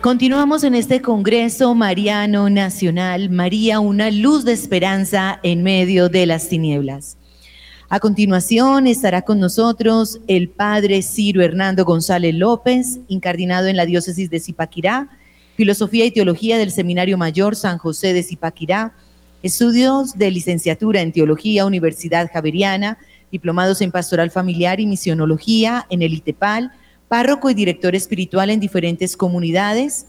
Continuamos en este Congreso Mariano Nacional, María, una luz de esperanza en medio de las tinieblas. A continuación estará con nosotros el Padre Ciro Hernando González López, incardinado en la diócesis de Zipaquirá, Filosofía y Teología del Seminario Mayor San José de Zipaquirá, estudios de licenciatura en Teología Universidad Javeriana, diplomados en Pastoral Familiar y Misionología en el ITEPAL, párroco y director espiritual en diferentes comunidades.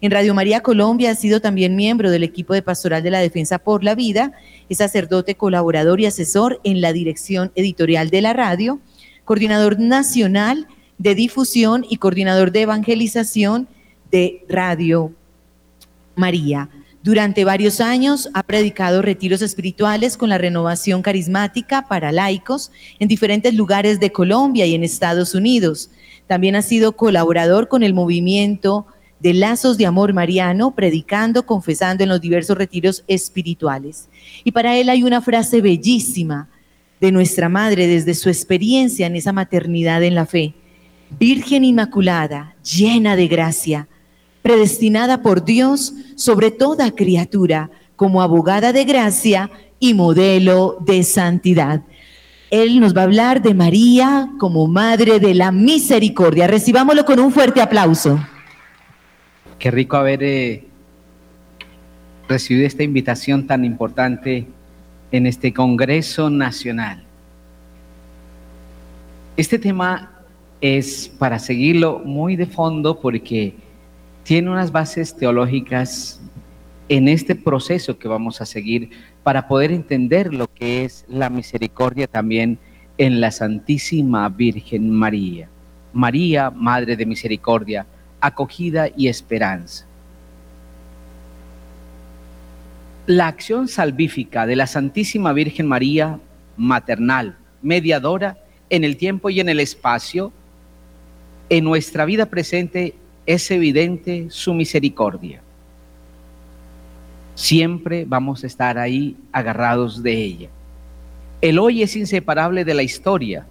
En Radio María Colombia ha sido también miembro del equipo de Pastoral de la Defensa por la Vida, es sacerdote colaborador y asesor en la dirección editorial de la radio, coordinador nacional de difusión y coordinador de evangelización de Radio María. Durante varios años ha predicado retiros espirituales con la renovación carismática para laicos en diferentes lugares de Colombia y en Estados Unidos. También ha sido colaborador con el movimiento de Lazos de Amor Mariano, predicando, confesando en los diversos retiros espirituales. Y para él hay una frase bellísima de nuestra madre desde su experiencia en esa maternidad en la fe. Virgen Inmaculada, llena de gracia, predestinada por Dios sobre toda criatura, como abogada de gracia y modelo de santidad. Él nos va a hablar de María como Madre de la Misericordia. Recibámoslo con un fuerte aplauso. Qué rico haber eh, recibido esta invitación tan importante en este Congreso Nacional. Este tema es para seguirlo muy de fondo porque tiene unas bases teológicas en este proceso que vamos a seguir para poder entender lo que es la misericordia también en la Santísima Virgen María. María, Madre de Misericordia, acogida y esperanza. La acción salvífica de la Santísima Virgen María, maternal, mediadora en el tiempo y en el espacio, en nuestra vida presente es evidente su misericordia siempre vamos a estar ahí agarrados de ella. El hoy es inseparable de la historia,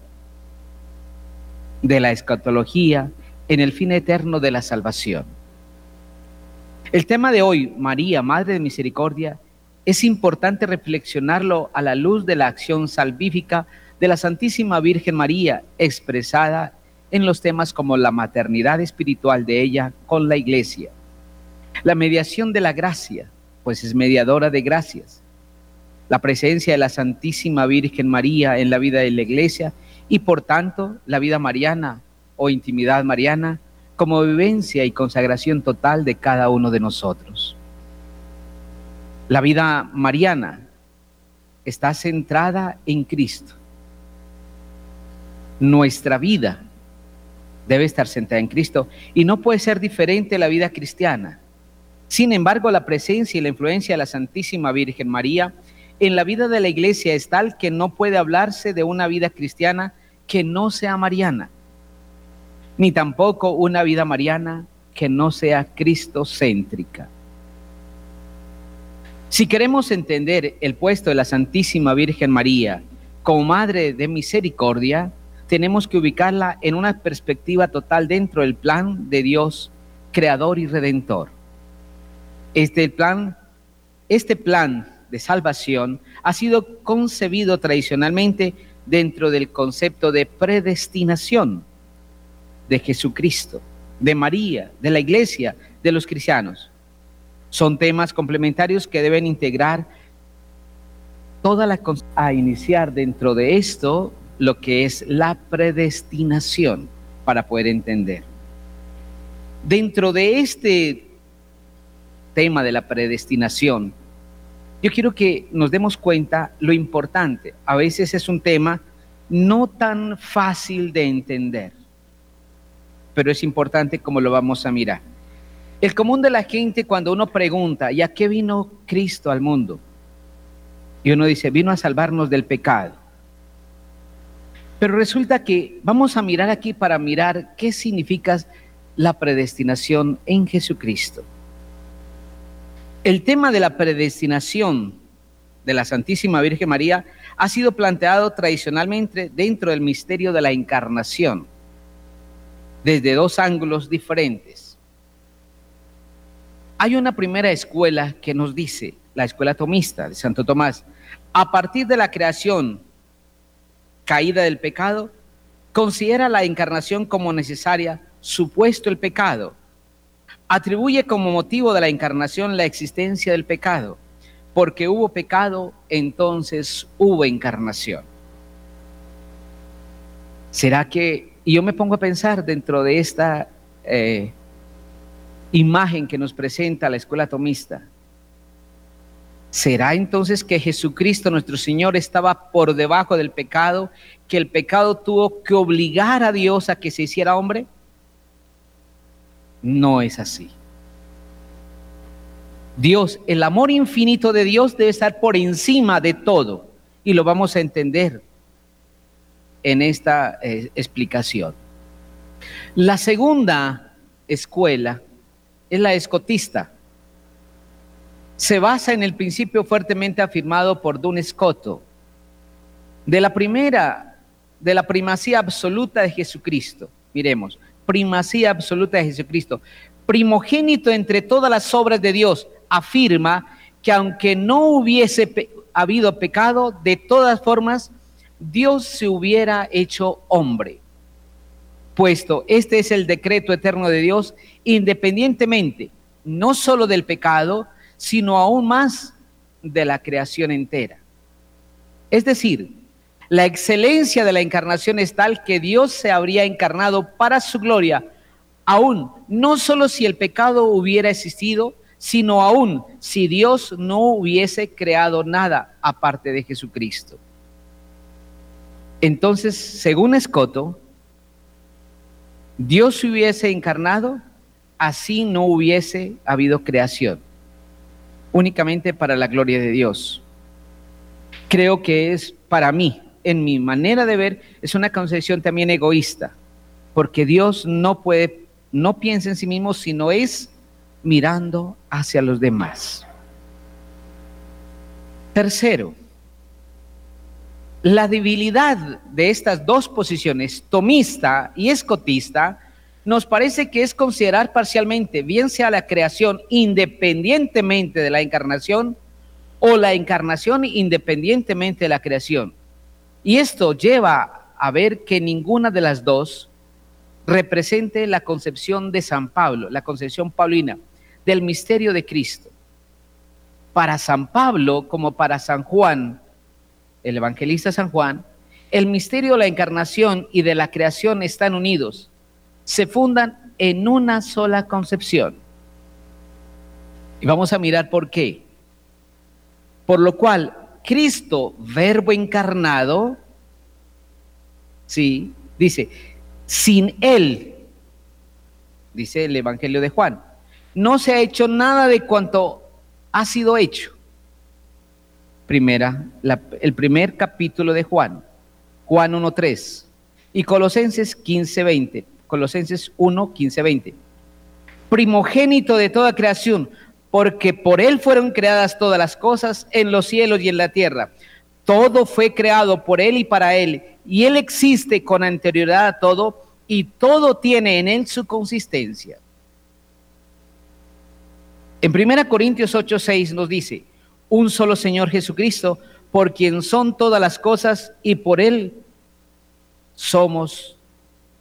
de la escatología, en el fin eterno de la salvación. El tema de hoy, María, Madre de Misericordia, es importante reflexionarlo a la luz de la acción salvífica de la Santísima Virgen María, expresada en los temas como la maternidad espiritual de ella con la Iglesia, la mediación de la gracia, pues es mediadora de gracias. La presencia de la Santísima Virgen María en la vida de la iglesia y por tanto la vida mariana o intimidad mariana como vivencia y consagración total de cada uno de nosotros. La vida mariana está centrada en Cristo. Nuestra vida debe estar centrada en Cristo y no puede ser diferente la vida cristiana. Sin embargo, la presencia y la influencia de la Santísima Virgen María en la vida de la iglesia es tal que no puede hablarse de una vida cristiana que no sea mariana, ni tampoco una vida mariana que no sea cristocéntrica. Si queremos entender el puesto de la Santísima Virgen María como Madre de Misericordia, tenemos que ubicarla en una perspectiva total dentro del plan de Dios, Creador y Redentor. Este plan, este plan de salvación ha sido concebido tradicionalmente dentro del concepto de predestinación de Jesucristo, de María, de la iglesia, de los cristianos. Son temas complementarios que deben integrar toda la a iniciar dentro de esto lo que es la predestinación para poder entender. Dentro de este tema de la predestinación, yo quiero que nos demos cuenta lo importante. A veces es un tema no tan fácil de entender, pero es importante como lo vamos a mirar. El común de la gente cuando uno pregunta, ¿y a qué vino Cristo al mundo? Y uno dice, vino a salvarnos del pecado. Pero resulta que vamos a mirar aquí para mirar qué significa la predestinación en Jesucristo. El tema de la predestinación de la Santísima Virgen María ha sido planteado tradicionalmente dentro del misterio de la encarnación, desde dos ángulos diferentes. Hay una primera escuela que nos dice, la escuela tomista de Santo Tomás, a partir de la creación caída del pecado, considera la encarnación como necesaria, supuesto el pecado. Atribuye como motivo de la encarnación la existencia del pecado. Porque hubo pecado, entonces hubo encarnación. ¿Será que, y yo me pongo a pensar dentro de esta eh, imagen que nos presenta la escuela tomista, ¿Será entonces que Jesucristo nuestro Señor estaba por debajo del pecado, que el pecado tuvo que obligar a Dios a que se hiciera hombre? No es así. Dios, el amor infinito de Dios debe estar por encima de todo y lo vamos a entender en esta eh, explicación. La segunda escuela es la escotista se basa en el principio fuertemente afirmado por Dun Scotto, de la primera, de la primacía absoluta de Jesucristo. Miremos, primacía absoluta de Jesucristo. Primogénito entre todas las obras de Dios, afirma que aunque no hubiese habido pecado, de todas formas, Dios se hubiera hecho hombre. Puesto, este es el decreto eterno de Dios, independientemente no solo del pecado, sino aún más de la creación entera. Es decir, la excelencia de la encarnación es tal que Dios se habría encarnado para su gloria, aún no solo si el pecado hubiera existido, sino aún si Dios no hubiese creado nada aparte de Jesucristo. Entonces, según Escoto, Dios se hubiese encarnado, así no hubiese habido creación únicamente para la gloria de Dios. Creo que es para mí, en mi manera de ver, es una concepción también egoísta, porque Dios no puede, no piensa en sí mismo, sino es mirando hacia los demás. Tercero, la debilidad de estas dos posiciones, tomista y escotista, nos parece que es considerar parcialmente, bien sea la creación independientemente de la encarnación o la encarnación independientemente de la creación. Y esto lleva a ver que ninguna de las dos represente la concepción de San Pablo, la concepción paulina del misterio de Cristo. Para San Pablo como para San Juan, el evangelista San Juan, el misterio de la encarnación y de la creación están unidos se fundan en una sola concepción. Y vamos a mirar por qué. Por lo cual, Cristo, verbo encarnado, sí, dice, sin Él, dice el Evangelio de Juan, no se ha hecho nada de cuanto ha sido hecho. Primera, el primer capítulo de Juan, Juan 1.3 y Colosenses 15.20. Colosenses 1, 15, 20. Primogénito de toda creación, porque por Él fueron creadas todas las cosas en los cielos y en la tierra. Todo fue creado por Él y para Él, y Él existe con anterioridad a todo, y todo tiene en Él su consistencia. En 1 Corintios 8, 6 nos dice, un solo Señor Jesucristo, por quien son todas las cosas, y por Él somos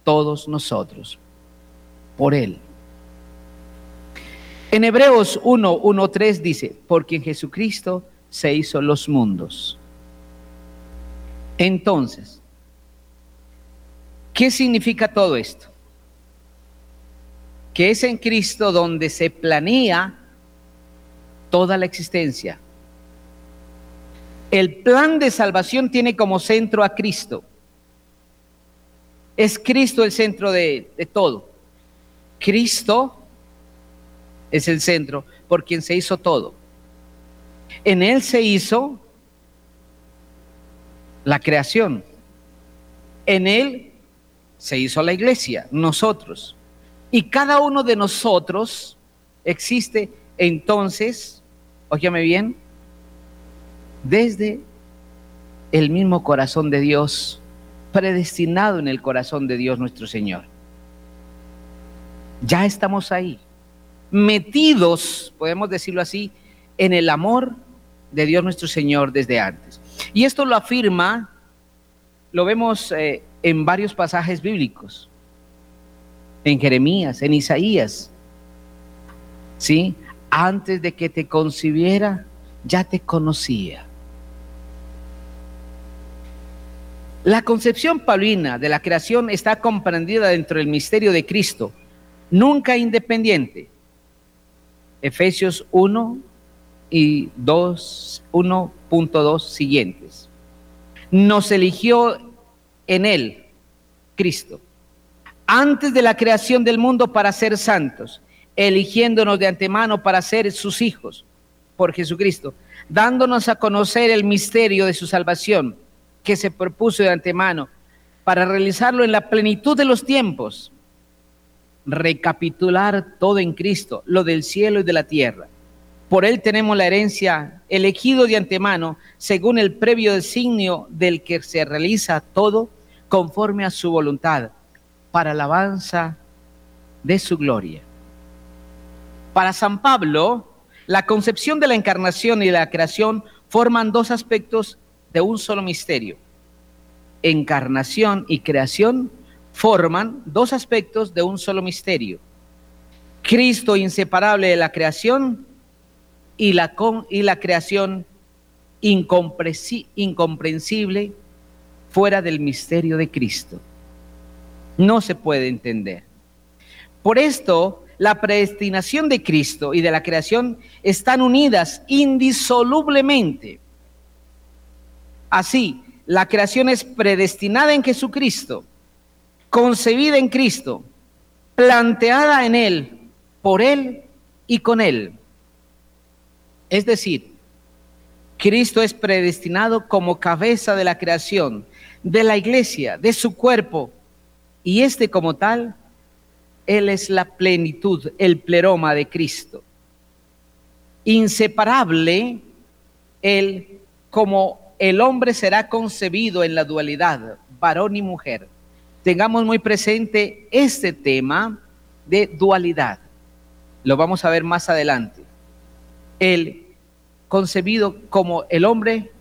todos nosotros, por Él. En Hebreos 1, 1, 3 dice, porque en Jesucristo se hizo los mundos. Entonces, ¿qué significa todo esto? Que es en Cristo donde se planea toda la existencia. El plan de salvación tiene como centro a Cristo. Es Cristo el centro de, todo. Cristo es el centro por quien se hizo todo. En Él se hizo la creación. En Él se hizo la iglesia, nosotros. Y cada uno de nosotros existe entonces, óyeme bien, desde el mismo corazón de Dios predestinado en el corazón de Dios nuestro Señor. Ya estamos ahí. Metidos, podemos decirlo así, en el amor de Dios nuestro Señor desde antes. Y esto lo afirma, lo vemos eh, en varios pasajes bíblicos, en Jeremías, en Isaías, ¿sí? Antes de que te concibiera, ya te conocía. La concepción paulina de la creación está comprendida dentro del misterio de Cristo, nunca independiente. Efesios 1 y 2, 1.2 siguientes. Nos eligió en Él, Cristo, antes de la creación del mundo para ser santos, eligiéndonos de antemano para ser sus hijos por Jesucristo, dándonos a conocer el misterio de su salvación que se propuso de antemano para realizarlo en la plenitud de los tiempos, recapitular todo en Cristo, lo del cielo y de la tierra. Por él tenemos la herencia elegido de antemano, según el previo designio del que se realiza todo conforme a su voluntad, para alabanza de su gloria. Para San Pablo, la concepción de la encarnación y la creación forman dos aspectos de un solo misterio. Encarnación y creación forman dos aspectos de un solo misterio. Cristo inseparable de la creación y la, y la creación incomprensible fuera del misterio de Cristo. No se puede entender. Por esto, la predestinación de Cristo y de la creación están unidas indisolublemente. Así, la creación es predestinada en Jesucristo, concebida en Cristo, planteada en Él, por Él y con Él. Es decir, Cristo es predestinado como cabeza de la creación, de la iglesia, de su cuerpo, y este como tal él es la plenitud, el pleroma de Cristo. Inseparable, Él como el hombre será concebido en la dualidad, varón y mujer. Tengamos muy presente este tema de dualidad. Lo vamos a ver más adelante. El concebido como el hombre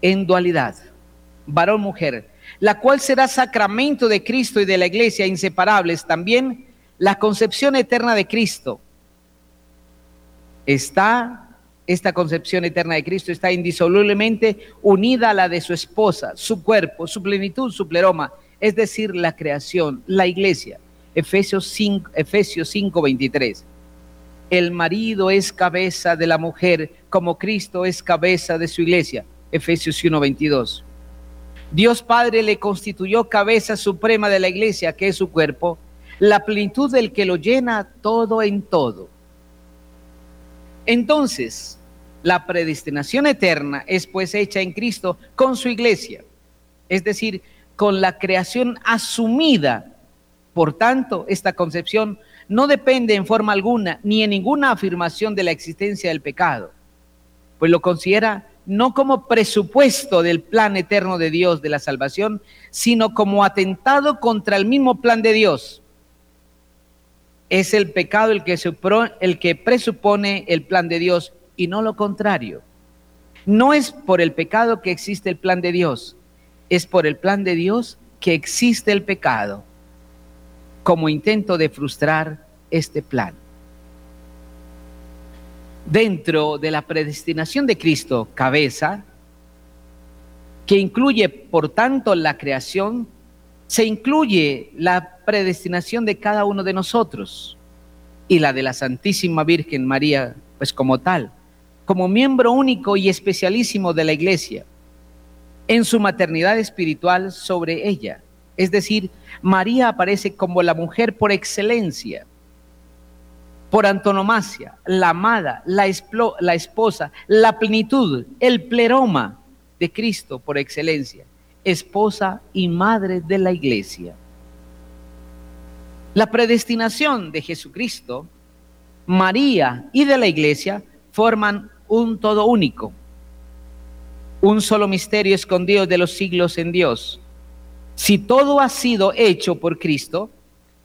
en dualidad, varón-mujer, la cual será sacramento de Cristo y de la iglesia, inseparables también la concepción eterna de Cristo está, esta concepción eterna de Cristo está indisolublemente unida a la de su esposa, su cuerpo, su plenitud, su pleroma, es decir, la creación, la iglesia. Efesios 5, Efesios 5 23. El marido es cabeza de la mujer como Cristo es cabeza de su iglesia. Efesios 1 22. Dios Padre le constituyó cabeza suprema de la iglesia, que es su cuerpo, la plenitud del que lo llena todo en todo. Entonces, la predestinación eterna es pues hecha en Cristo con su iglesia, es decir, con la creación asumida. Por tanto, esta concepción no depende en forma alguna ni en ninguna afirmación de la existencia del pecado, pues lo considera no como presupuesto del plan eterno de Dios de la salvación, sino como atentado contra el mismo plan de Dios es el pecado el que, el que presupone el plan de Dios y no lo contrario. No es por el pecado que existe el plan de Dios, es por el plan de Dios que existe el pecado como intento de frustrar este plan. Dentro de la predestinación de Cristo, cabeza, que incluye por tanto la creación, se incluye la predestinación de cada uno de nosotros y la de la Santísima Virgen María, pues como tal, como miembro único y especialísimo de la Iglesia, en su maternidad espiritual sobre ella. Es decir, María aparece como la mujer por excelencia, por antonomasia, la amada, la, la esposa, la plenitud, el pleroma de Cristo por excelencia esposa y madre de la iglesia. La predestinación de Jesucristo, María y de la iglesia forman un todo único, un solo misterio escondido de los siglos en Dios. Si todo ha sido hecho por Cristo,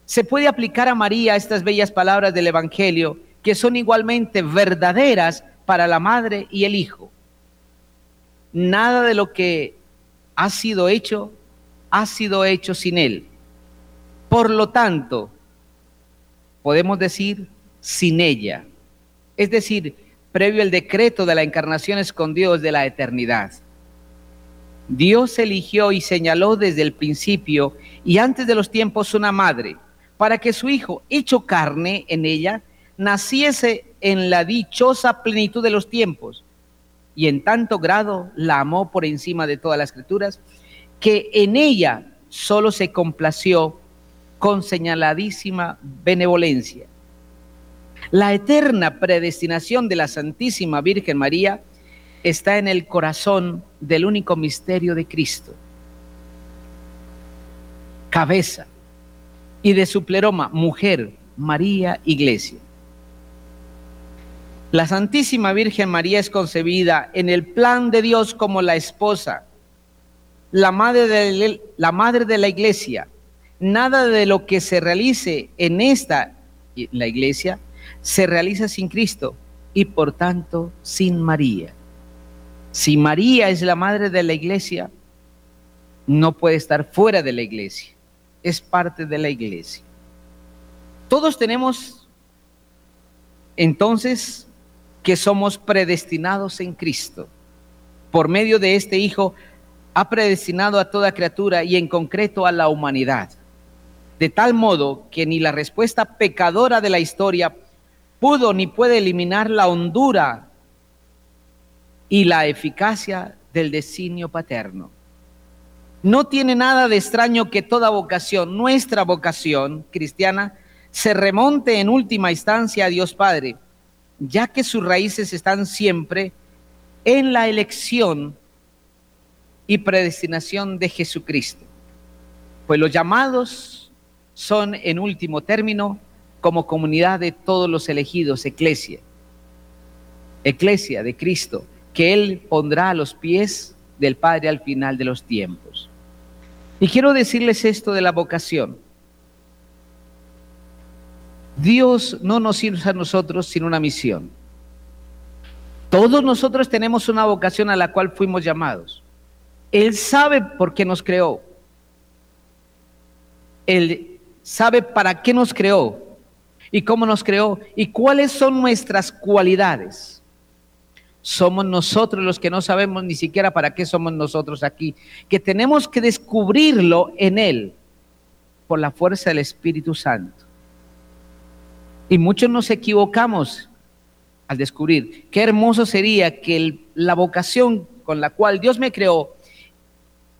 se puede aplicar a María estas bellas palabras del Evangelio que son igualmente verdaderas para la madre y el hijo. Nada de lo que ha sido hecho ha sido hecho sin él. Por lo tanto, podemos decir sin ella. Es decir, previo el decreto de la encarnación escondió desde la eternidad. Dios eligió y señaló desde el principio y antes de los tiempos una madre, para que su hijo, hecho carne en ella, naciese en la dichosa plenitud de los tiempos. Y en tanto grado la amó por encima de todas las escrituras, que en ella solo se complació con señaladísima benevolencia. La eterna predestinación de la Santísima Virgen María está en el corazón del único misterio de Cristo. Cabeza y de su pleroma, mujer, María, iglesia. La Santísima Virgen María es concebida en el plan de Dios como la esposa, la madre de la, madre de la iglesia. Nada de lo que se realice en esta, la iglesia, se realiza sin Cristo y por tanto sin María. Si María es la madre de la iglesia, no puede estar fuera de la iglesia, es parte de la iglesia. Todos tenemos entonces que somos predestinados en Cristo. Por medio de este Hijo ha predestinado a toda criatura y en concreto a la humanidad. De tal modo que ni la respuesta pecadora de la historia pudo ni puede eliminar la hondura y la eficacia del designio paterno. No tiene nada de extraño que toda vocación, nuestra vocación cristiana, se remonte en última instancia a Dios Padre, ya que sus raíces están siempre en la elección y predestinación de Jesucristo. Pues los llamados son, en último término, como comunidad de todos los elegidos, eclesia, eclesia de Cristo, que Él pondrá a los pies del Padre al final de los tiempos. Y quiero decirles esto de la vocación. Dios no nos sirve a nosotros sin una misión. Todos nosotros tenemos una vocación a la cual fuimos llamados. Él sabe por qué nos creó. Él sabe para qué nos creó y cómo nos creó y cuáles son nuestras cualidades. Somos nosotros los que no sabemos ni siquiera para qué somos nosotros aquí, que tenemos que descubrirlo en Él por la fuerza del Espíritu Santo. Y muchos nos equivocamos al descubrir. Qué hermoso sería que la vocación con la cual Dios me creó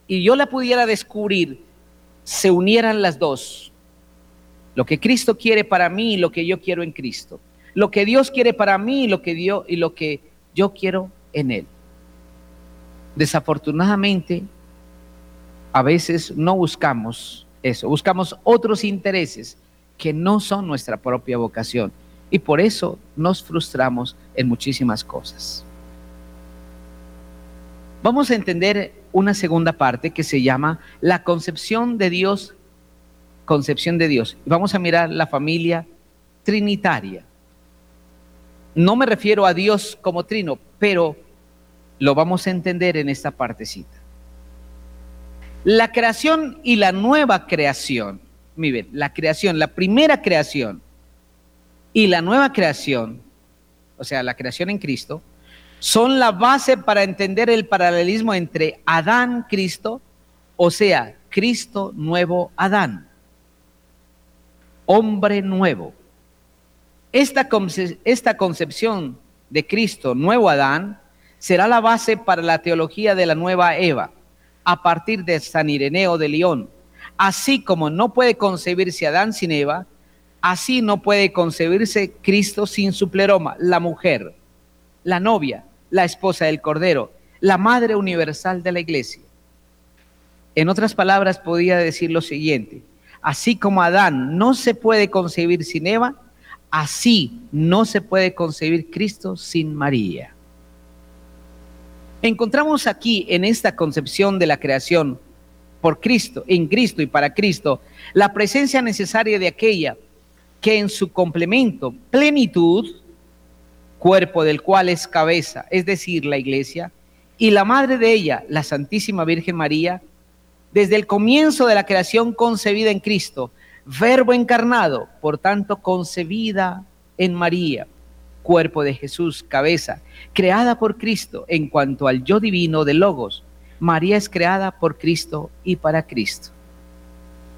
y yo la pudiera descubrir, se unieran las dos. Lo que Cristo quiere para mí y lo que yo quiero en Cristo. Lo que Dios quiere para mí y lo que, Dios, y lo que yo quiero en Él. Desafortunadamente, a veces no buscamos eso, buscamos otros intereses que no son nuestra propia vocación y por eso nos frustramos en muchísimas cosas. Vamos a entender una segunda parte que se llama la concepción de Dios, concepción de Dios. Vamos a mirar la familia trinitaria. No me refiero a Dios como trino, pero lo vamos a entender en esta partecita. La creación y la nueva creación, miren, la creación, la primera creación y la nueva creación, o sea, la creación en Cristo, son la base para entender el paralelismo entre Adán, Cristo, o sea, Cristo nuevo Adán, hombre nuevo. Esta, concepción de Cristo, nuevo Adán, será la base para la teología de la nueva Eva, a partir de San Ireneo de León. Así como no puede concebirse Adán sin Eva, así no puede concebirse Cristo sin su pleroma, la mujer, la novia, la esposa del Cordero, la madre universal de la iglesia. En otras palabras, podría decir lo siguiente, así como Adán no se puede concebir sin Eva, Así no se puede concebir Cristo sin María. Encontramos aquí en esta concepción de la creación por Cristo, en Cristo y para Cristo, la presencia necesaria de aquella que en su complemento, plenitud, cuerpo del cual es cabeza, es decir, la iglesia, y la madre de ella, la Santísima Virgen María, desde el comienzo de la creación concebida en Cristo, verbo encarnado, por tanto concebida en María, cuerpo de Jesús, cabeza, creada por Cristo en cuanto al yo divino de Logos. María es creada por Cristo y para Cristo.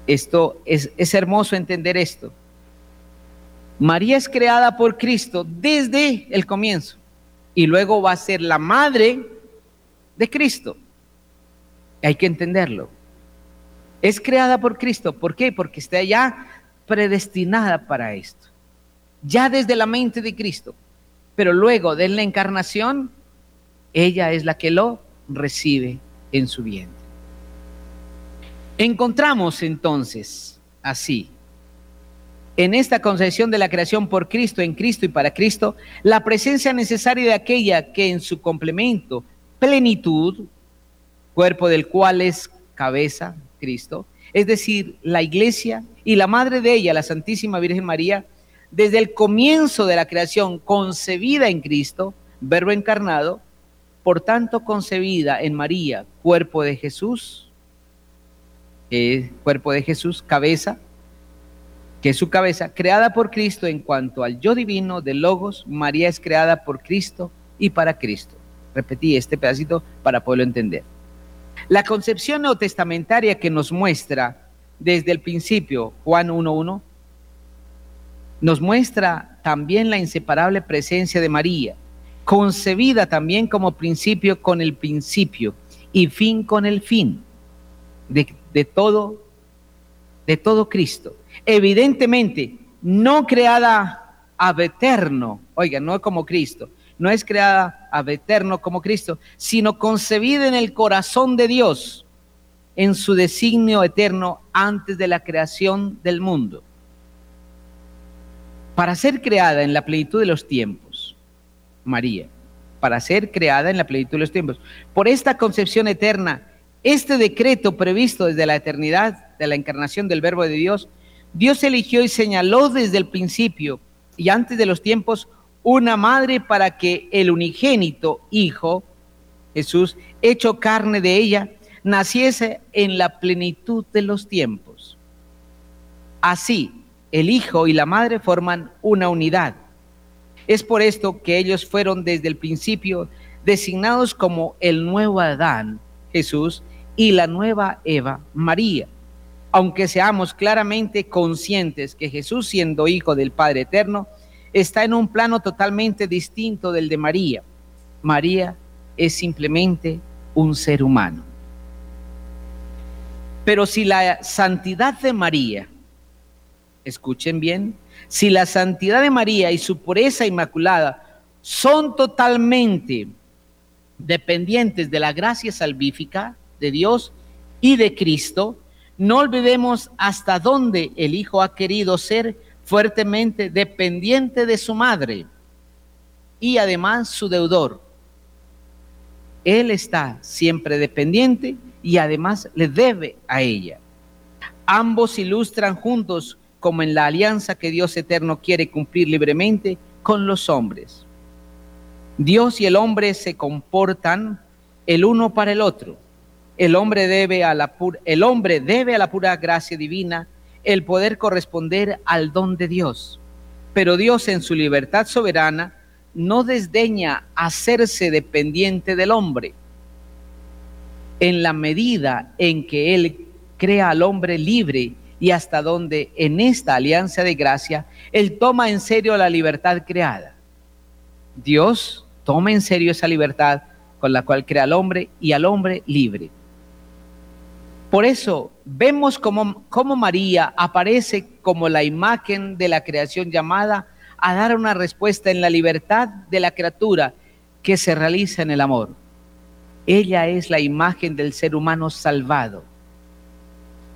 Esto es, es hermoso entender esto. María es creada por Cristo desde el comienzo y luego va a ser la madre de Cristo. Hay que entenderlo. Es creada por Cristo. ¿Por qué? Porque está ya predestinada para esto. Ya desde la mente de Cristo. Pero luego de la encarnación, ella es la que lo recibe en su vientre. Encontramos entonces así, en esta concepción de la creación por Cristo, en Cristo y para Cristo, la presencia necesaria de aquella que en su complemento, plenitud, cuerpo del cual es cabeza, Cristo, es decir, la iglesia y la madre de ella, la Santísima Virgen María, desde el comienzo de la creación, concebida en Cristo, verbo encarnado, por tanto concebida en María, cuerpo de Jesús, eh, cuerpo de Jesús, cabeza, que es su cabeza, creada por Cristo en cuanto al yo divino de Logos, María es creada por Cristo y para Cristo. Repetí este pedacito para poderlo entender. La concepción neotestamentaria que nos muestra desde el principio Juan 1.1 nos muestra también la inseparable presencia de María, concebida también como principio con el principio y fin con el fin de, todo, de todo Cristo. Evidentemente, no creada ab eterno, oiga, no como Cristo, no es creada a eterno como Cristo, sino concebida en el corazón de Dios, en su designio eterno antes de la creación del mundo. Para ser creada en la plenitud de los tiempos, María, para ser creada en la plenitud de los tiempos, por esta concepción eterna, este decreto previsto desde la eternidad de la encarnación del Verbo de Dios, Dios eligió y señaló desde el principio y antes de los tiempos una madre para que el unigénito Hijo, Jesús, hecho carne de ella, naciese en la plenitud de los tiempos. Así, el Hijo y la Madre forman una unidad. Es por esto que ellos fueron desde el principio designados como el nuevo Adán, Jesús, y la nueva Eva, María. Aunque seamos claramente conscientes que Jesús, siendo Hijo del Padre Eterno, está en un plano totalmente distinto del de María. María es simplemente un ser humano. Pero si la santidad de María, escuchen bien, si la santidad de María y su pureza inmaculada son totalmente dependientes de la gracia salvífica de Dios y de Cristo, no olvidemos hasta dónde el Hijo ha querido ser fuertemente dependiente de su madre y además su deudor. Él está siempre dependiente y además le debe a ella. Ambos ilustran juntos como en la alianza que Dios eterno quiere cumplir libremente con los hombres. Dios y el hombre se comportan el uno para el otro. El hombre debe a la, el hombre debe a la pura gracia divina el poder corresponder al don de Dios. Pero Dios en su libertad soberana no desdeña hacerse dependiente del hombre. En la medida en que Él crea al hombre libre y hasta donde en esta alianza de gracia Él toma en serio la libertad creada. Dios toma en serio esa libertad con la cual crea al hombre y al hombre libre. Por eso vemos como, María aparece como la imagen de la creación llamada a dar una respuesta en la libertad de la criatura que se realiza en el amor. Ella es la imagen del ser humano salvado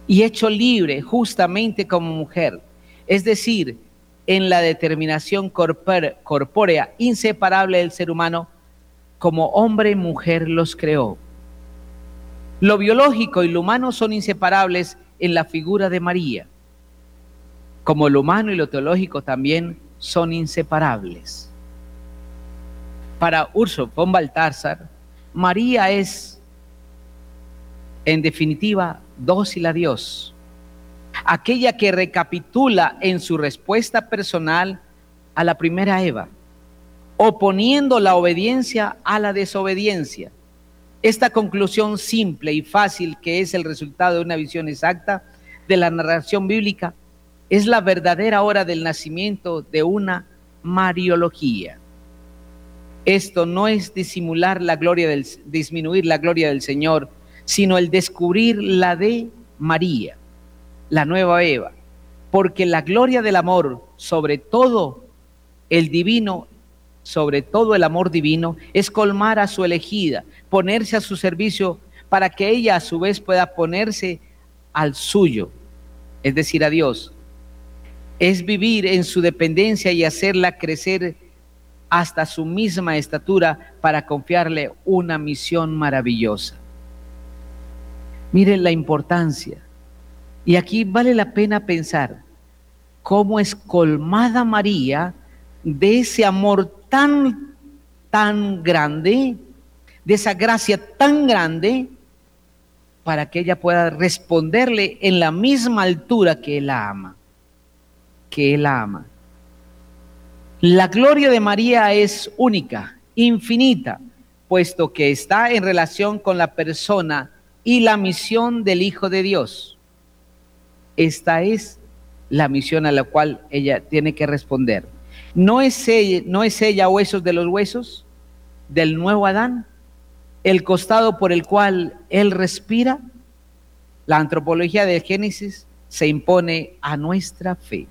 y hecho libre justamente como mujer, es decir, en la determinación corpórea inseparable del ser humano, como hombre y mujer los creó. Lo biológico y lo humano son inseparables en la figura de María, como lo humano y lo teológico también son inseparables. Para Urso von Baltasar, María es, en definitiva, dócil a Dios, aquella que recapitula en su respuesta personal a la primera Eva, oponiendo la obediencia a la desobediencia. Esta conclusión simple y fácil, que es el resultado de una visión exacta de la narración bíblica, es la verdadera hora del nacimiento de una mariología. Esto no es disimular la gloria del, disminuir la gloria del Señor, sino el descubrir la de María la nueva Eva, porque la gloria del amor, sobre todo el divino, sobre todo el amor divino, es colmar a su elegida, ponerse a su servicio para que ella a su vez pueda ponerse al suyo, es decir, a Dios. Es vivir en su dependencia y hacerla crecer hasta su misma estatura para confiarle una misión maravillosa. Miren la importancia y aquí vale la pena pensar cómo es colmada María de ese amor tan, tan grande, de esa gracia tan grande, para que ella pueda responderle en la misma altura que él la ama, que él ama. La gloria de María es única, infinita, puesto que está en relación con la persona y la misión del Hijo de Dios. Esta es la misión a la cual ella tiene que responder. ¿No es ella, no huesos de los huesos del nuevo Adán? ¿El costado por el cual él respira? La antropología del Génesis se impone a nuestra fe.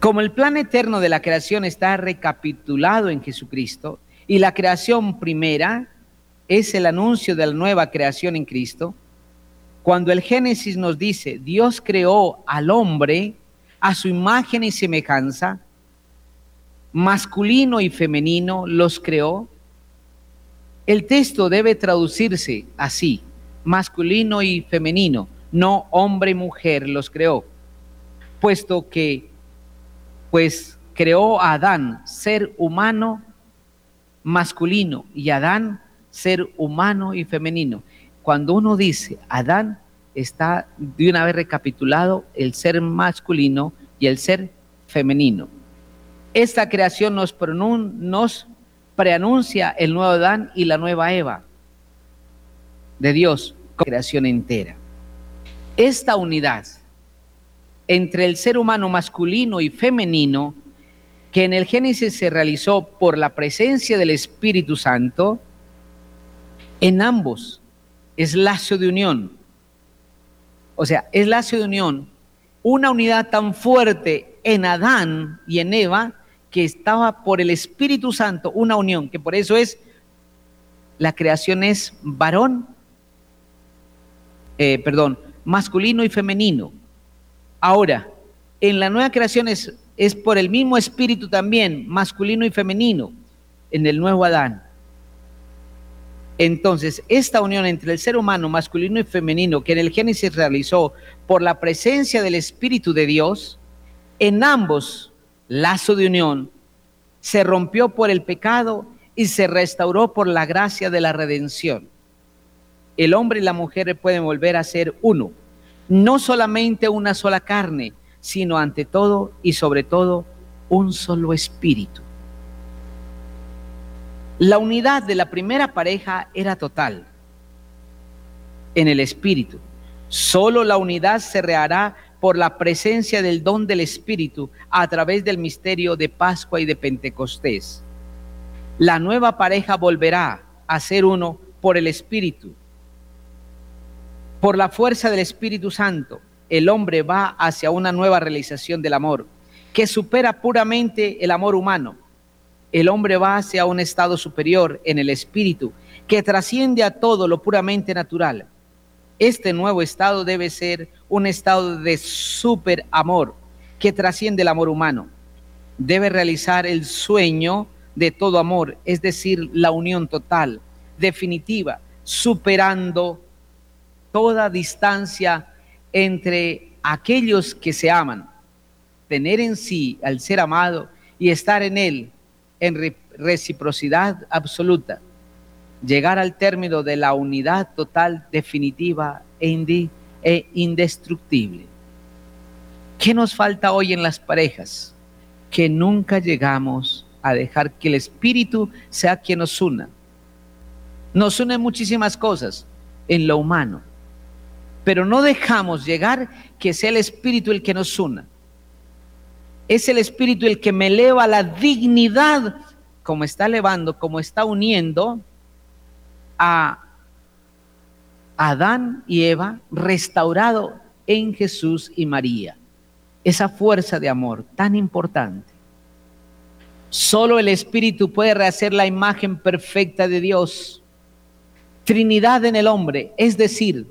Como el plan eterno de la creación está recapitulado en Jesucristo y la creación primera es el anuncio de la nueva creación en Cristo, cuando el Génesis nos dice, Dios creó al hombre a su imagen y semejanza, masculino y femenino los creó, el texto debe traducirse así, masculino y femenino, no hombre y mujer los creó, puesto que pues creó a Adán ser humano masculino y Adán ser humano y femenino. Cuando uno dice Adán, está de una vez recapitulado el ser masculino y el ser femenino. Esta creación nos, nos preanuncia el nuevo Adán y la nueva Eva de Dios, creación entera. Esta unidad entre el ser humano masculino y femenino, que en el Génesis se realizó por la presencia del Espíritu Santo, en ambos es lazo de unión. O sea, es lazo de unión, una unidad tan fuerte en Adán y en Eva que estaba por el Espíritu Santo, una unión, que por eso es, la creación es varón, eh, perdón, masculino y femenino. Ahora, en la nueva creación es, es por el mismo Espíritu también, masculino y femenino, en el nuevo Adán. Entonces, esta unión entre el ser humano masculino y femenino que en el Génesis realizó por la presencia del Espíritu de Dios, en ambos lazo de unión se rompió por el pecado y se restauró por la gracia de la redención. El hombre y la mujer pueden volver a ser uno, no solamente una sola carne, sino ante todo y sobre todo un solo espíritu. La unidad de la primera pareja era total en el Espíritu. Solo la unidad se rehará por la presencia del don del Espíritu a través del misterio de Pascua y de Pentecostés. La nueva pareja volverá a ser uno por el Espíritu. Por la fuerza del Espíritu Santo, el hombre va hacia una nueva realización del amor que supera puramente el amor humano el hombre va hacia un estado superior en el espíritu que trasciende a todo lo puramente natural. Este nuevo estado debe ser un estado de super amor que trasciende el amor humano. Debe realizar el sueño de todo amor, es decir, la unión total, definitiva, superando toda distancia entre aquellos que se aman. Tener en sí al ser amado y estar en él en reciprocidad absoluta, llegar al término de la unidad total, definitiva e, e indestructible. ¿Qué nos falta hoy en las parejas? Que nunca llegamos a dejar que el Espíritu sea quien nos una. Nos une muchísimas cosas en lo humano, pero no dejamos llegar que sea el Espíritu el que nos una. Es el Espíritu el que me eleva la dignidad, como está elevando, como está uniendo a Adán y Eva, restaurado en Jesús y María. Esa fuerza de amor tan importante. Solo el Espíritu puede rehacer la imagen perfecta de Dios. Trinidad en el hombre, es decir,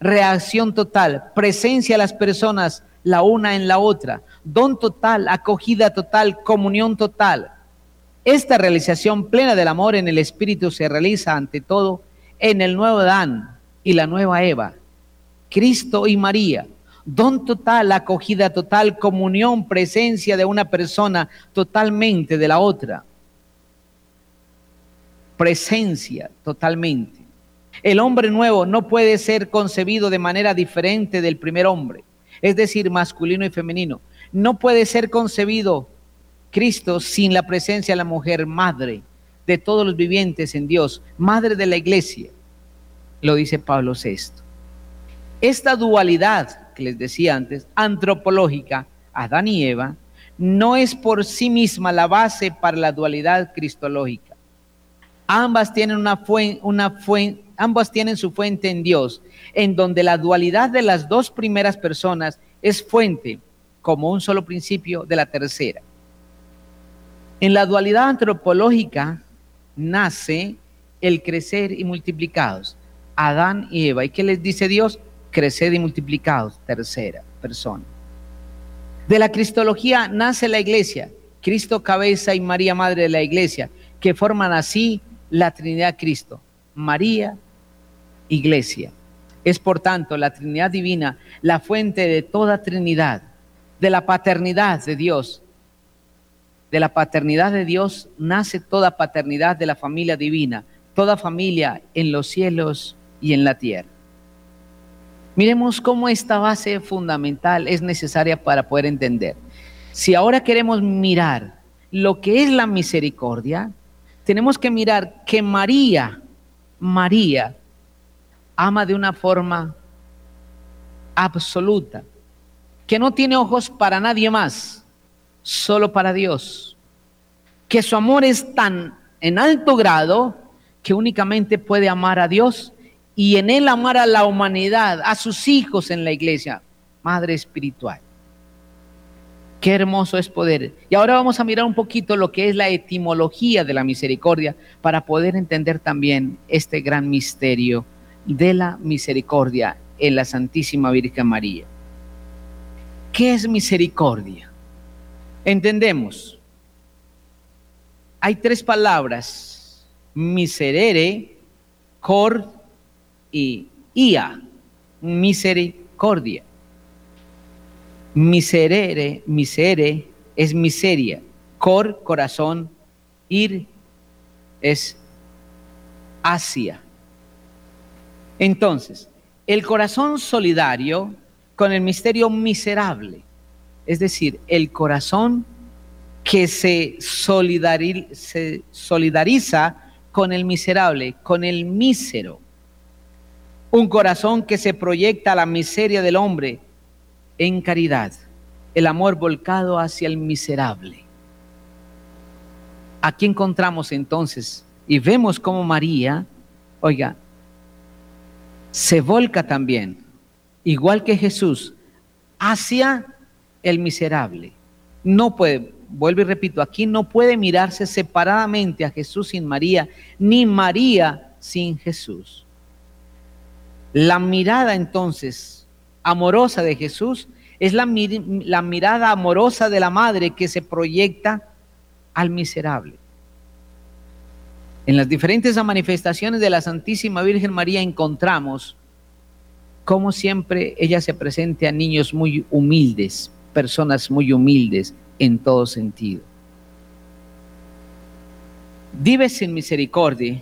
reacción total, presencia de las personas la una en la otra, don total, acogida total, comunión total. Esta realización plena del amor en el Espíritu se realiza ante todo en el nuevo Adán y la nueva Eva, Cristo y María. Don total, acogida total, comunión, presencia de una persona totalmente de la otra. Presencia totalmente. El hombre nuevo no puede ser concebido de manera diferente del primer hombre, es decir, masculino y femenino. No puede ser concebido Cristo sin la presencia de la mujer madre de todos los vivientes en Dios, madre de la iglesia, lo dice Pablo VI. Esta dualidad que les decía antes, antropológica, Adán y Eva, no es por sí misma la base para la dualidad cristológica. Ambas tienen una ambas tienen su fuente en Dios, en donde la dualidad de las dos primeras personas es fuente, como un solo principio, de la tercera. En la dualidad antropológica nace el crecer y multiplicados. Adán y Eva. ¿Y qué les dice Dios? Crecer y multiplicados. Tercera persona. De la cristología nace la iglesia. Cristo cabeza y María madre de la iglesia, que forman así la Trinidad Cristo. María iglesia. Es por tanto la Trinidad Divina la fuente de toda Trinidad, de la paternidad de Dios. De la paternidad de Dios nace toda paternidad de la familia divina, toda familia en los cielos y en la tierra. Miremos cómo esta base fundamental es necesaria para poder entender. Si ahora queremos mirar lo que es la misericordia, tenemos que mirar que María, María, ama de una forma absoluta, que no tiene ojos para nadie más, solo para Dios, que su amor es tan en alto grado que únicamente puede amar a Dios y en él amar a la humanidad, a sus hijos en la iglesia, madre espiritual. Qué hermoso es poder. Y ahora vamos a mirar un poquito lo que es la etimología de la misericordia para poder entender también este gran misterio de la misericordia en la Santísima Virgen María. ¿Qué es misericordia? Entendemos. Hay tres palabras, miserere, cor y ia, misericordia. Miserere, misere es miseria, cor, corazón, ir es hacia. Entonces, el corazón solidario con el misterio miserable, es decir, el corazón que se, solidariza con el miserable, con el mísero. Un corazón que se proyecta a la miseria del hombre en caridad, el amor volcado hacia el miserable. Aquí encontramos entonces y vemos cómo María, oiga, se volca también, igual que Jesús, hacia el miserable. No puede, vuelvo y repito, aquí no puede mirarse separadamente a Jesús sin María, ni María sin Jesús. La mirada entonces amorosa de Jesús es la, mirada amorosa de la madre que se proyecta al miserable. En las diferentes manifestaciones de la Santísima Virgen María encontramos cómo siempre ella se presenta a niños muy humildes, personas muy humildes en todo sentido. Dives en misericordia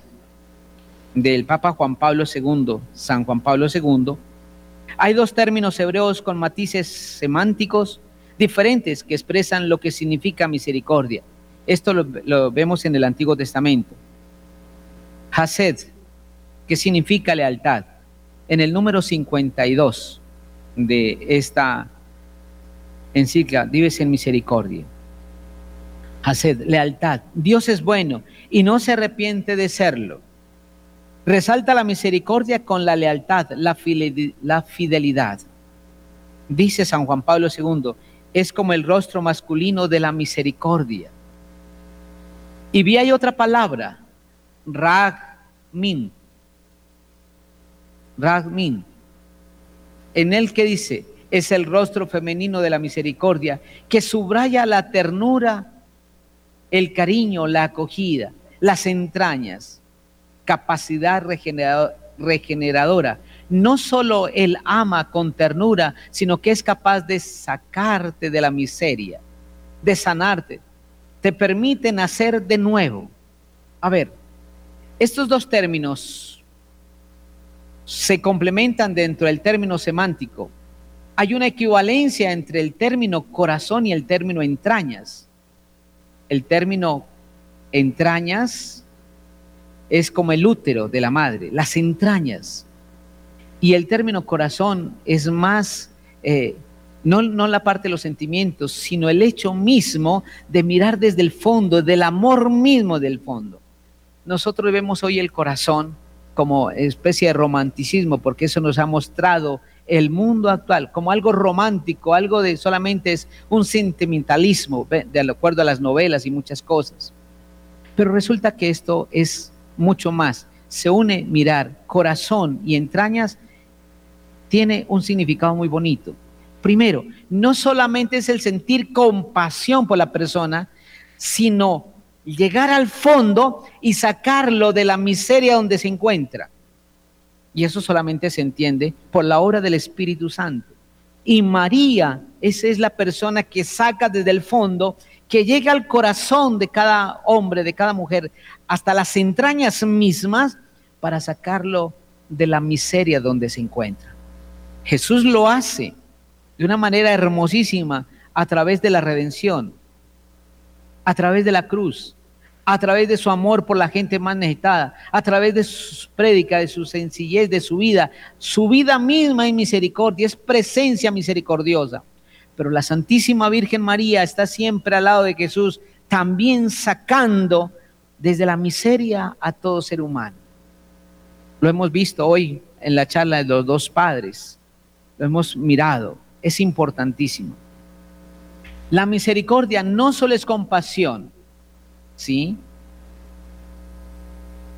del Papa Juan Pablo II, San Juan Pablo II, hay dos términos hebreos con matices semánticos diferentes que expresan lo que significa misericordia. Esto lo, vemos en el Antiguo Testamento. Hased, que significa lealtad. En el número 52 de esta encicla, vives en misericordia. Hased, lealtad. Dios es bueno y no se arrepiente de serlo. Resalta la misericordia con la lealtad, la fidelidad. Dice San Juan Pablo II, es como el rostro masculino de la misericordia. Y vi hay otra palabra, ragmin. Ragmin. En el que dice, es el rostro femenino de la misericordia, que subraya la ternura, el cariño, la acogida, las entrañas capacidad regeneradora. No solo Él ama con ternura, sino que es capaz de sacarte de la miseria, de sanarte. Te permite nacer de nuevo. A ver, estos dos términos se complementan dentro del término semántico. Hay una equivalencia entre el término corazón y el término entrañas. El término entrañas es como el útero de la madre, las entrañas. Y el término corazón es más, eh, no, no la parte de los sentimientos, sino el hecho mismo de mirar desde el fondo, del amor mismo del fondo. Nosotros vemos hoy el corazón como especie de romanticismo, porque eso nos ha mostrado el mundo actual como algo romántico, algo de solamente es un sentimentalismo, de acuerdo a las novelas y muchas cosas. Pero resulta que esto es mucho más. Se une mirar, corazón y entrañas, tiene un significado muy bonito. Primero, no solamente es el sentir compasión por la persona, sino llegar al fondo y sacarlo de la miseria donde se encuentra. Y eso solamente se entiende por la obra del Espíritu Santo. Y María, esa es la persona que saca desde el fondo que llegue al corazón de cada hombre, de cada mujer, hasta las entrañas mismas, para sacarlo de la miseria donde se encuentra. Jesús lo hace de una manera hermosísima a través de la redención, a través de la cruz, a través de su amor por la gente más necesitada, a través de su prédica, de su sencillez, de su vida. Su vida misma en misericordia, es presencia misericordiosa pero la Santísima Virgen María está siempre al lado de Jesús, también sacando desde la miseria a todo ser humano. Lo hemos visto hoy en la charla de los dos padres, lo hemos mirado, es importantísimo. La misericordia no solo es compasión, ¿sí?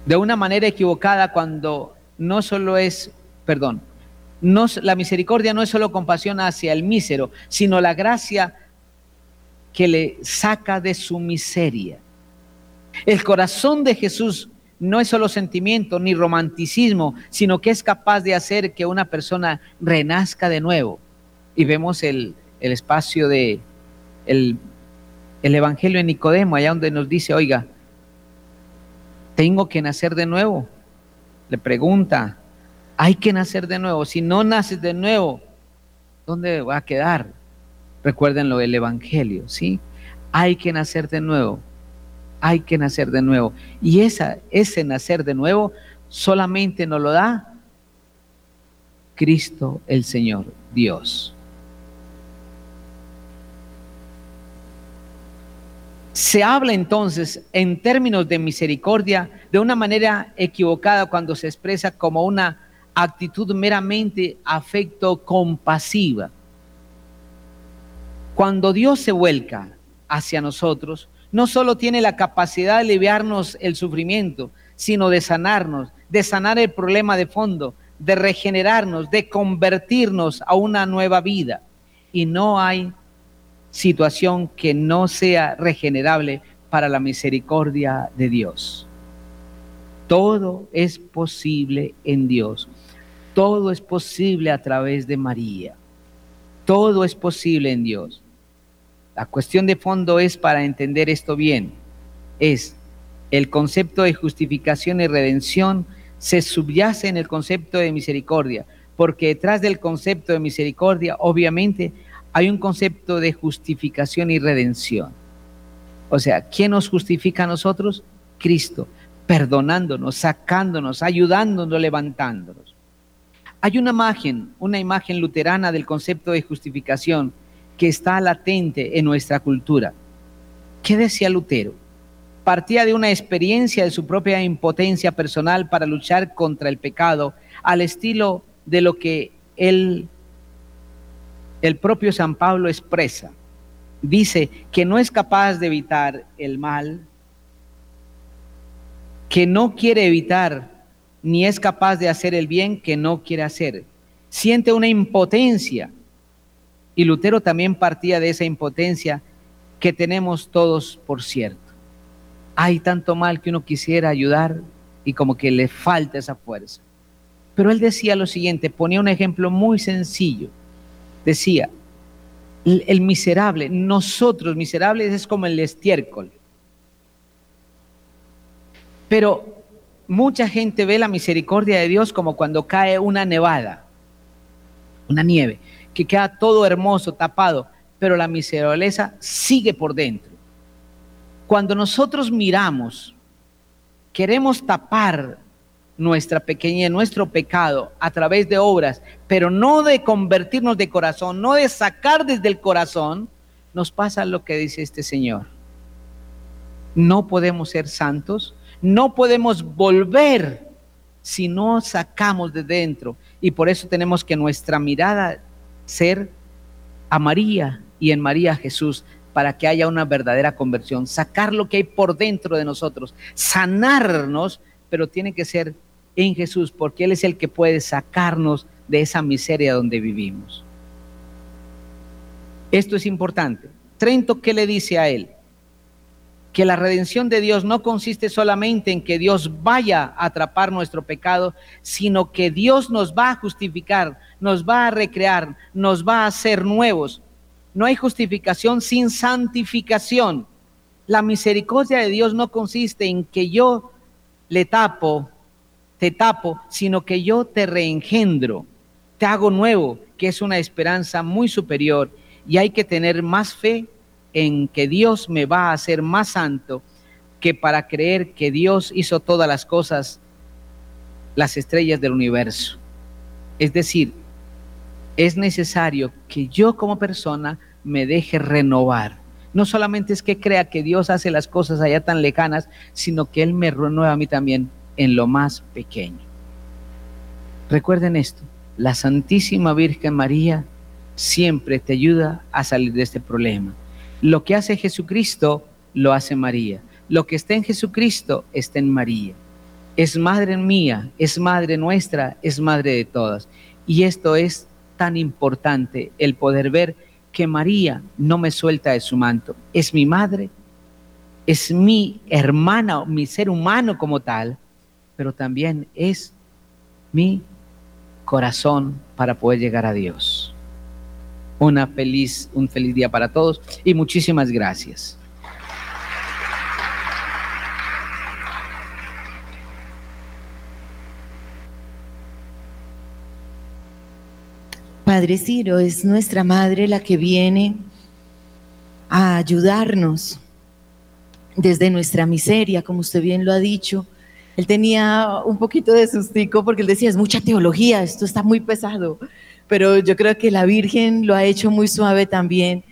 De una manera equivocada cuando no solo es, perdón, la misericordia no es solo compasión hacia el mísero, sino la gracia que le saca de su miseria. El corazón de Jesús no es solo sentimiento ni romanticismo, sino que es capaz de hacer que una persona renazca de nuevo. Y vemos el, espacio de el, el Evangelio de Nicodemo, allá donde nos dice, oiga, tengo que nacer de nuevo. Le pregunta, hay que nacer de nuevo. Si no naces de nuevo, ¿dónde va a quedar? Recuerden lo del Evangelio, ¿sí? Hay que nacer de nuevo. Hay que nacer de nuevo. Y esa, ese nacer de nuevo solamente nos lo da Cristo el Señor, Dios. Se habla entonces en términos de misericordia de una manera equivocada cuando se expresa como una actitud meramente afecto compasiva. Cuando Dios se vuelca hacia nosotros, no solo tiene la capacidad de aliviarnos el sufrimiento, sino de sanarnos, de sanar el problema de fondo, de regenerarnos, de convertirnos a una nueva vida. Y no hay situación que no sea regenerable para la misericordia de Dios. Todo es posible en Dios. Todo es posible a través de María. Todo es posible en Dios. La cuestión de fondo es para entender esto bien, es el concepto de justificación y redención se subyace en el concepto de misericordia, porque detrás del concepto de misericordia, obviamente, hay un concepto de justificación y redención. O sea, ¿quién nos justifica a nosotros? Cristo, perdonándonos, sacándonos, ayudándonos, levantándonos. Hay una imagen, una imagen luterana del concepto de justificación que está latente en nuestra cultura. ¿Qué decía Lutero? Partía de una experiencia de su propia impotencia personal para luchar contra el pecado, al estilo de lo que él, el propio San Pablo expresa. Dice que no es capaz de evitar el mal, que no quiere evitar ni es capaz de hacer el bien que no quiere hacer. Siente una impotencia. Y Lutero también partía de esa impotencia que tenemos todos, por cierto. Hay tanto mal que uno quisiera ayudar y como que le falta esa fuerza. Pero él decía lo siguiente, ponía un ejemplo muy sencillo. Decía, el miserable, nosotros miserables es como el estiércol. Pero mucha gente ve la misericordia de Dios como cuando cae una nevada, una nieve, que queda todo hermoso, tapado, pero la misericordia sigue por dentro. Cuando nosotros miramos, queremos tapar nuestra pequeñez, nuestro pecado a través de obras, pero no de convertirnos de corazón, no de sacar desde el corazón, nos pasa lo que dice este Señor. No podemos ser santos no podemos volver si no sacamos de dentro. Y por eso tenemos que nuestra mirada ser a María y en María Jesús para que haya una verdadera conversión, sacar lo que hay por dentro de nosotros, sanarnos, pero tiene que ser en Jesús, porque Él es el que puede sacarnos de esa miseria donde vivimos. Esto es importante. Trento, ¿qué le dice a Él? Que la redención de Dios no consiste solamente en que Dios vaya a atrapar nuestro pecado, sino que Dios nos va a justificar, nos va a recrear, nos va a hacer nuevos. No hay justificación sin santificación. La misericordia de Dios no consiste en que yo le tapo, te tapo, sino que yo te reengendro, te hago nuevo, que es una esperanza muy superior. Y hay que tener más fe en que Dios me va a hacer más santo que para creer que Dios hizo todas las cosas, las estrellas del universo. Es decir, es necesario que yo como persona me deje renovar. No solamente es que crea que Dios hace las cosas allá tan lejanas, sino que Él me renueva a mí también en lo más pequeño. Recuerden esto, la Santísima Virgen María siempre te ayuda a salir de este problema. Lo que hace Jesucristo, lo hace María. Lo que está en Jesucristo está en María. Es madre mía, es madre nuestra, es madre de todas. Y esto es tan importante, el poder ver que María no me suelta de su manto. Es mi madre, es mi hermana, mi ser humano como tal, pero también es mi corazón para poder llegar a Dios una feliz, un feliz día para todos y muchísimas gracias. Padre Ciro, es nuestra madre la que viene a ayudarnos desde nuestra miseria, como usted bien lo ha dicho. Él tenía un poquito de sustico porque él decía, es mucha teología, esto está muy pesado pero yo creo que la Virgen lo ha hecho muy suave también,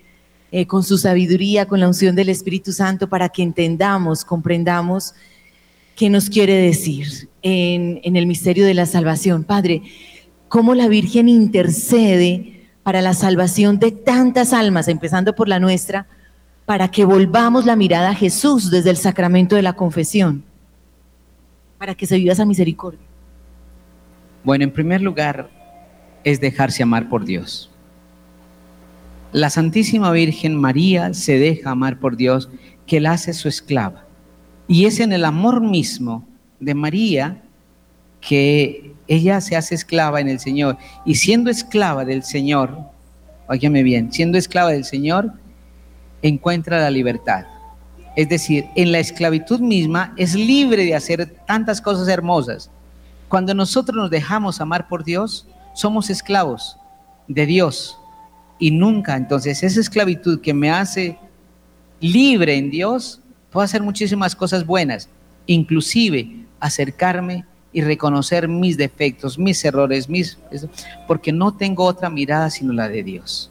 eh, con su sabiduría, con la unción del Espíritu Santo, para que entendamos, comprendamos qué nos quiere decir en, en el misterio de la salvación. Padre, cómo la Virgen intercede para la salvación de tantas almas, empezando por la nuestra, para que volvamos la mirada a Jesús desde el sacramento de la confesión, para que se viva esa misericordia. Bueno, en primer lugar, es dejarse amar por Dios. La Santísima Virgen María se deja amar por Dios, que la hace su esclava. Y es en el amor mismo de María que ella se hace esclava en el Señor. Y siendo esclava del Señor, óigame bien, siendo esclava del Señor, encuentra la libertad. Es decir, en la esclavitud misma es libre de hacer tantas cosas hermosas. Cuando nosotros nos dejamos amar por Dios, somos esclavos de Dios. Y nunca, entonces, esa esclavitud que me hace libre en Dios, puedo hacer muchísimas cosas buenas, inclusive acercarme y reconocer mis defectos, mis errores, mis porque no tengo otra mirada sino la de Dios.